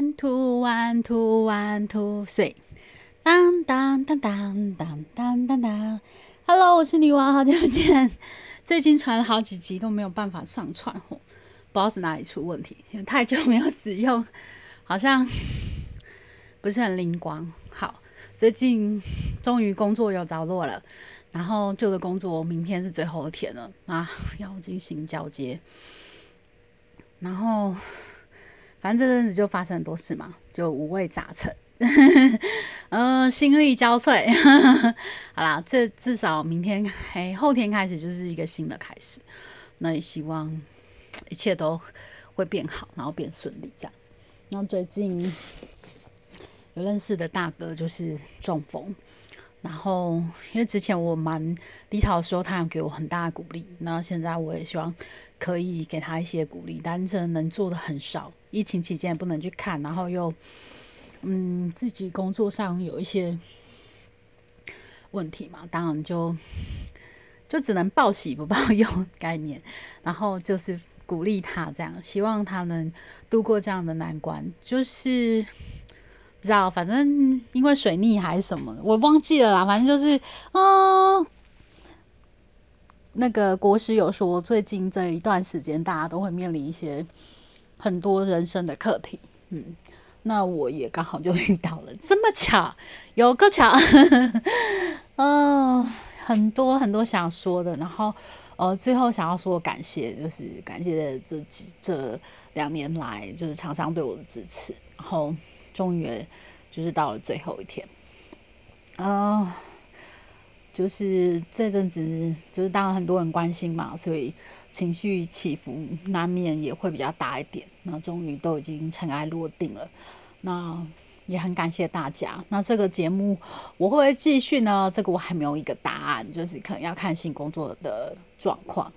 One two one two one two three，当当当当当当当当。Hello，我是女王，好久不见。最近传了好几集都没有办法上传哦，不知道是哪里出问题，因为太久没有使用，好像不是很灵光。好，最近终于工作有着落了，然后旧的工作明天是最后一天了啊，要进行交接，然后。反正这阵子就发生很多事嘛，就五味杂陈，嗯，心力交瘁。好啦，这至少明天、嘿，后天开始就是一个新的开始。那也希望一切都会变好，然后变顺利这样。然后最近有认识的大哥就是中风，然后因为之前我蛮低潮的时候，他有给我很大的鼓励。那现在我也希望可以给他一些鼓励，但是能做的很少。疫情期间不能去看，然后又，嗯，自己工作上有一些问题嘛，当然就就只能报喜不报忧概念，然后就是鼓励他这样，希望他能度过这样的难关。就是不知道，反正因为水逆还是什么，我忘记了啦。反正就是，嗯，那个国师有说，最近这一段时间大家都会面临一些。很多人生的课题，嗯，那我也刚好就遇到了，这么巧，有个巧，嗯，很多很多想说的，然后呃，最后想要说感谢，就是感谢这几这两年来，就是常常对我的支持，然后终于就是到了最后一天，啊，就是这阵子，就是当然很多人关心嘛，所以。情绪起伏难免也会比较大一点，那终于都已经尘埃落定了，那也很感谢大家。那这个节目我会不会继续呢？这个我还没有一个答案，就是可能要看新工作的状况。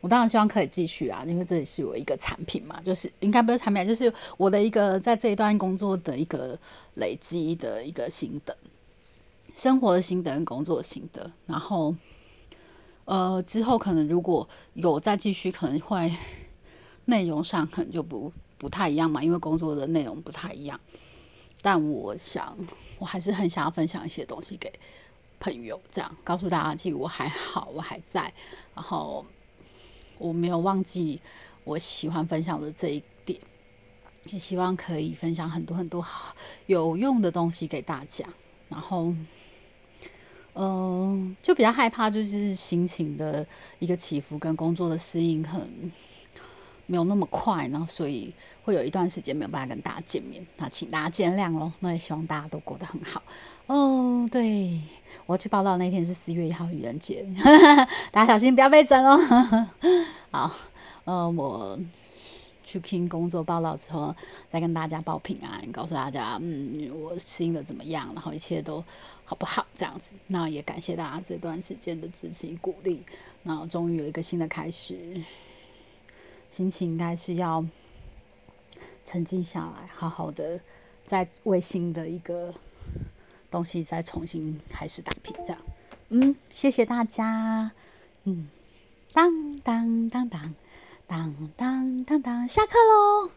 我当然希望可以继续啊，因为这里是我一个产品嘛，就是应该不是产品，就是我的一个在这一段工作的一个累积的一个心得，生活的心得跟工作的心得，然后。呃，之后可能如果有再继续，可能会内容上可能就不不太一样嘛，因为工作的内容不太一样。但我想，我还是很想要分享一些东西给朋友，这样告诉大家，其实我还好，我还在，然后我没有忘记我喜欢分享的这一点，也希望可以分享很多很多好有用的东西给大家，然后。嗯，就比较害怕，就是心情的一个起伏跟工作的适应很没有那么快，然后所以会有一段时间没有办法跟大家见面，那请大家见谅喽。那也希望大家都过得很好哦。对我要去报道那天是四月一号愚人节，大家小心不要被整哦。好，呃，我。去听工作报道之后，再跟大家报平安，告诉大家，嗯，我适应的怎么样，然后一切都好不好？这样子，那也感谢大家这段时间的支持与鼓励。那终于有一个新的开始，心情应该是要沉静下来，好好的再为新的一个东西再重新开始打拼。这样，嗯，谢谢大家，嗯，当当当当。当当当当，下课喽！